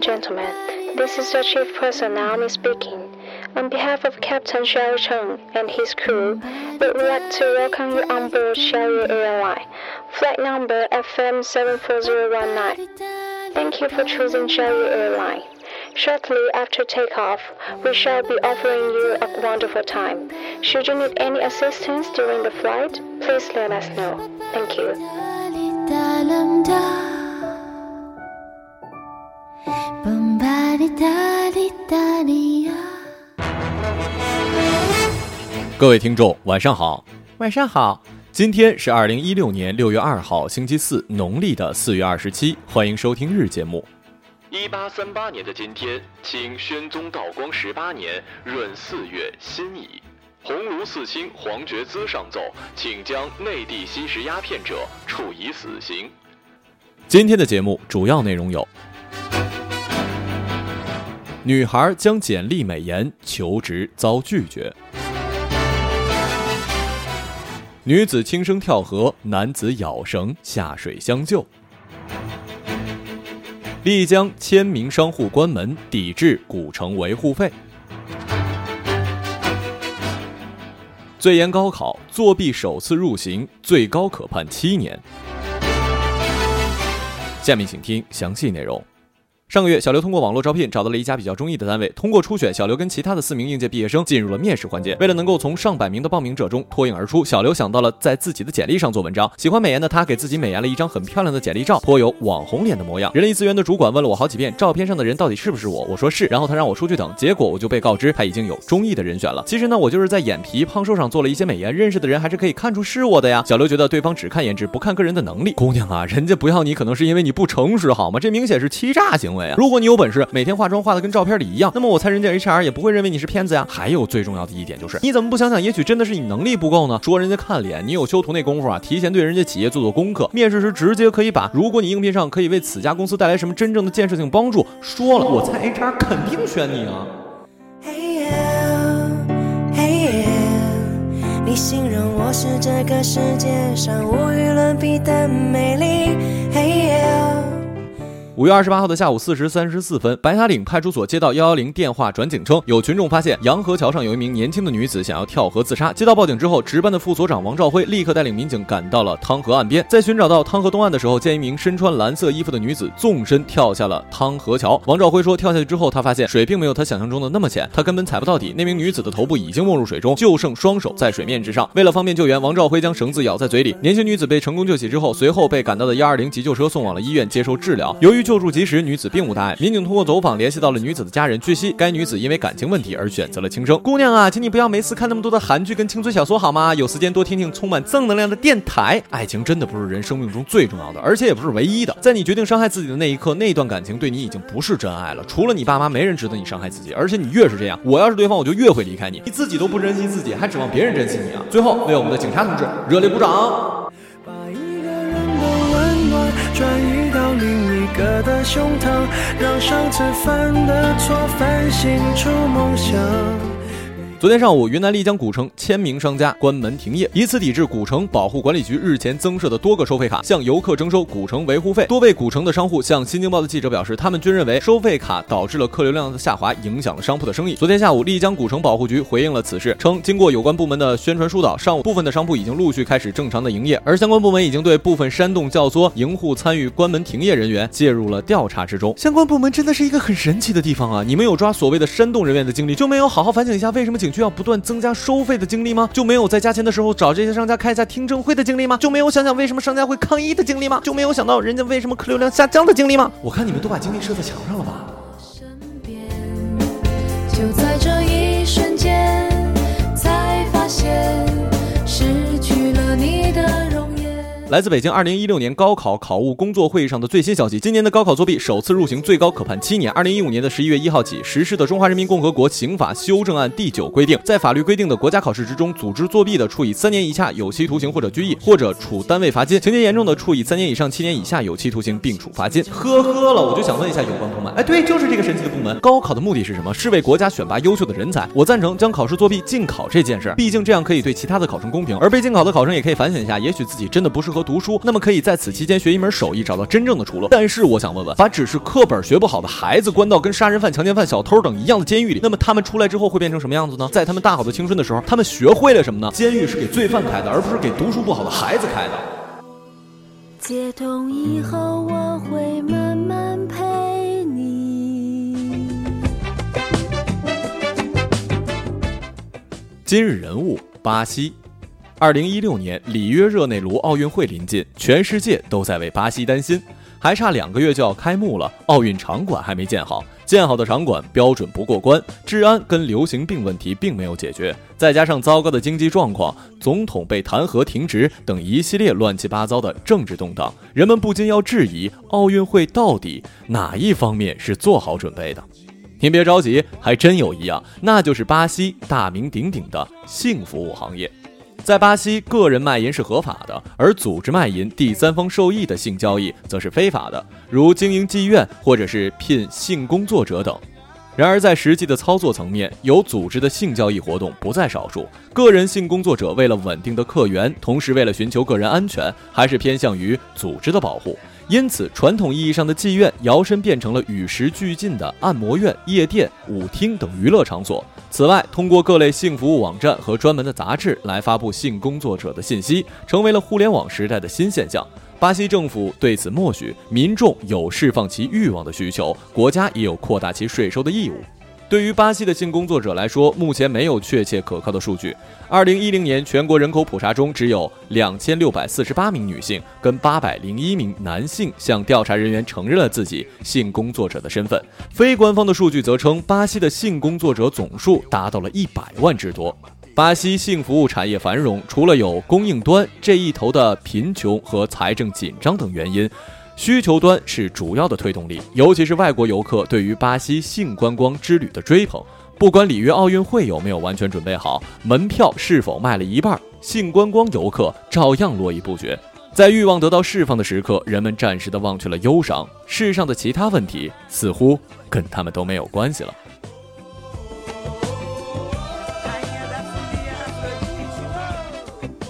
And gentlemen. This is the chief person Naomi speaking. On behalf of Captain Xiao Cheng and his crew, we would like to welcome you on board Xiaoyu Airline, flight number FM 74019. Thank you for choosing Xiaoyu Airline. Shortly after takeoff, we shall be offering you a wonderful time. Should you need any assistance during the flight, please let us know. Thank you. 各位听众，晚上好，晚上好。今天是二零一六年六月二号，星期四，农历的四月二十七。欢迎收听日节目。一八三八年的今天，清宣宗道光十八年闰四月辛乙，鸿胪寺卿黄觉滋上奏，请将内地吸食鸦片者处以死刑。今天的节目主要内容有。女孩将简历美颜求职遭拒绝。女子轻生跳河，男子咬绳下水相救。丽江千名商户关门抵制古城维护费。最严高考作弊首次入刑，最高可判七年。下面请听详细内容。上个月，小刘通过网络招聘找到了一家比较中意的单位。通过初选，小刘跟其他的四名应届毕业生进入了面试环节。为了能够从上百名的报名者中脱颖而出，小刘想到了在自己的简历上做文章。喜欢美颜的他给自己美颜了一张很漂亮的简历照，颇有网红脸的模样。人力资源的主管问了我好几遍，照片上的人到底是不是我？我说是，然后他让我出去等。结果我就被告知他已经有中意的人选了。其实呢，我就是在眼皮、胖瘦上做了一些美颜，认识的人还是可以看出是我的呀。小刘觉得对方只看颜值，不看个人的能力。姑娘啊，人家不要你，可能是因为你不诚实，好吗？这明显是欺诈行为啊！如果你有本事。每天化妆化的跟照片里一样，那么我猜人家 HR 也不会认为你是骗子呀。还有最重要的一点就是，你怎么不想想，也许真的是你能力不够呢？说人家看脸，你有修图那功夫啊，提前对人家企业做做功课，面试时直接可以把如果你应聘上可以为此家公司带来什么真正的建设性帮助说了，我猜 HR 肯定选你啊。你形容我是这个世界上无与伦比的美丽。五月二十八号的下午四时三十四分，白塔岭派出所接到幺幺零电话转警称，有群众发现洋河桥上有一名年轻的女子想要跳河自杀。接到报警之后，值班的副所长王兆辉立刻带领民警赶到了汤河岸边。在寻找到汤河东岸的时候，见一名身穿蓝色衣服的女子纵身跳下了汤河桥。王兆辉说，跳下去之后，他发现水并没有他想象中的那么浅，他根本踩不到底。那名女子的头部已经没入水中，就剩双手在水面之上。为了方便救援，王兆辉将绳子咬在嘴里。年轻女子被成功救起之后，随后被赶到的幺二零急救车送往了医院接受治疗。由于救助及时，女子。并无大碍，民警通过走访联系到了女子的家人。据悉，该女子因为感情问题而选择了轻生。姑娘啊，请你不要没事看那么多的韩剧跟青春小说好吗？有时间多听听充满正能量的电台。爱情真的不是人生命中最重要的，而且也不是唯一的。在你决定伤害自己的那一刻，那段感情对你已经不是真爱了。除了你爸妈，没人值得你伤害自己。而且你越是这样，我要是对方，我就越会离开你。你自己都不珍惜自己，还指望别人珍惜你啊？最后，为我们的警察同志热烈鼓掌。把一个人的温暖转移热的胸膛，让上次犯的错反省出梦想。昨天上午，云南丽江古城千名商家关门停业，以此抵制古城保护管理局日前增设的多个收费卡，向游客征收古城维护费。多位古城的商户向新京报的记者表示，他们均认为收费卡导致了客流量的下滑，影响了商铺的生意。昨天下午，丽江古城保护局回应了此事，称经过有关部门的宣传疏导，上午部分的商铺已经陆续开始正常的营业，而相关部门已经对部分煽动教唆、营户参与关门停业人员介入了调查之中。相关部门真的是一个很神奇的地方啊！你们有抓所谓的煽动人员的经历，就没有好好反省一下为什么景？需要不断增加收费的经历吗？就没有在加钱的时候找这些商家开一下听证会的经历吗？就没有想想为什么商家会抗议的经历吗？就没有想到人家为什么客流量下降的经历吗？我看你们都把精力设在墙上了吧。身边就在这一瞬间，来自北京二零一六年高考考务工作会议上的最新消息：今年的高考作弊首次入刑，最高可判七年。二零一五年的十一月一号起实施的《中华人民共和国刑法修正案》第九规定，在法律规定的国家考试之中组织作弊的，处以三年以下有期徒刑或者拘役，或者处单位罚金；情节严重的，处以三年以上七年以下有期徒刑，并处罚金。呵呵了，我就想问一下有关部门，哎，对，就是这个神奇的部门。高考的目的是什么？是为国家选拔优秀的人才。我赞成将考试作弊禁考这件事，毕竟这样可以对其他的考生公平，而被禁考的考生也可以反省一下，也许自己真的不适合。合读书，那么可以在此期间学一门手艺，找到真正的出路。但是我想问问，把只是课本学不好的孩子关到跟杀人犯、强奸犯、小偷等一样的监狱里，那么他们出来之后会变成什么样子呢？在他们大好的青春的时候，他们学会了什么呢？监狱是给罪犯开的，而不是给读书不好的孩子开的。解冻以后，我会慢慢陪你。今日人物：巴西。二零一六年里约热内卢奥运会临近，全世界都在为巴西担心。还差两个月就要开幕了，奥运场馆还没建好，建好的场馆标准不过关，治安跟流行病问题并没有解决，再加上糟糕的经济状况，总统被弹劾停职等一系列乱七八糟的政治动荡，人们不禁要质疑奥运会到底哪一方面是做好准备的？您别着急，还真有一样，那就是巴西大名鼎鼎的性服务行业。在巴西，个人卖淫是合法的，而组织卖淫、第三方受益的性交易则是非法的，如经营妓院或者是聘性工作者等。然而，在实际的操作层面，有组织的性交易活动不在少数。个人性工作者为了稳定的客源，同时为了寻求个人安全，还是偏向于组织的保护。因此，传统意义上的妓院摇身变成了与时俱进的按摩院、夜店、舞厅等娱乐场所。此外，通过各类性服务网站和专门的杂志来发布性工作者的信息，成为了互联网时代的新现象。巴西政府对此默许，民众有释放其欲望的需求，国家也有扩大其税收的义务。对于巴西的性工作者来说，目前没有确切可靠的数据。二零一零年全国人口普查中，只有两千六百四十八名女性跟八百零一名男性向调查人员承认了自己性工作者的身份。非官方的数据则称，巴西的性工作者总数达到了一百万之多。巴西性服务产业繁荣，除了有供应端这一头的贫穷和财政紧张等原因。需求端是主要的推动力，尤其是外国游客对于巴西性观光之旅的追捧。不管里约奥运会有没有完全准备好，门票是否卖了一半，性观光游客照样络绎不绝。在欲望得到释放的时刻，人们暂时的忘却了忧伤，世上的其他问题似乎跟他们都没有关系了。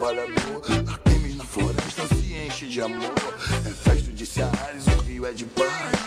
Trabalhador. Artemis na floresta se enche de amor. É festa de Ceares, o rio é de paz.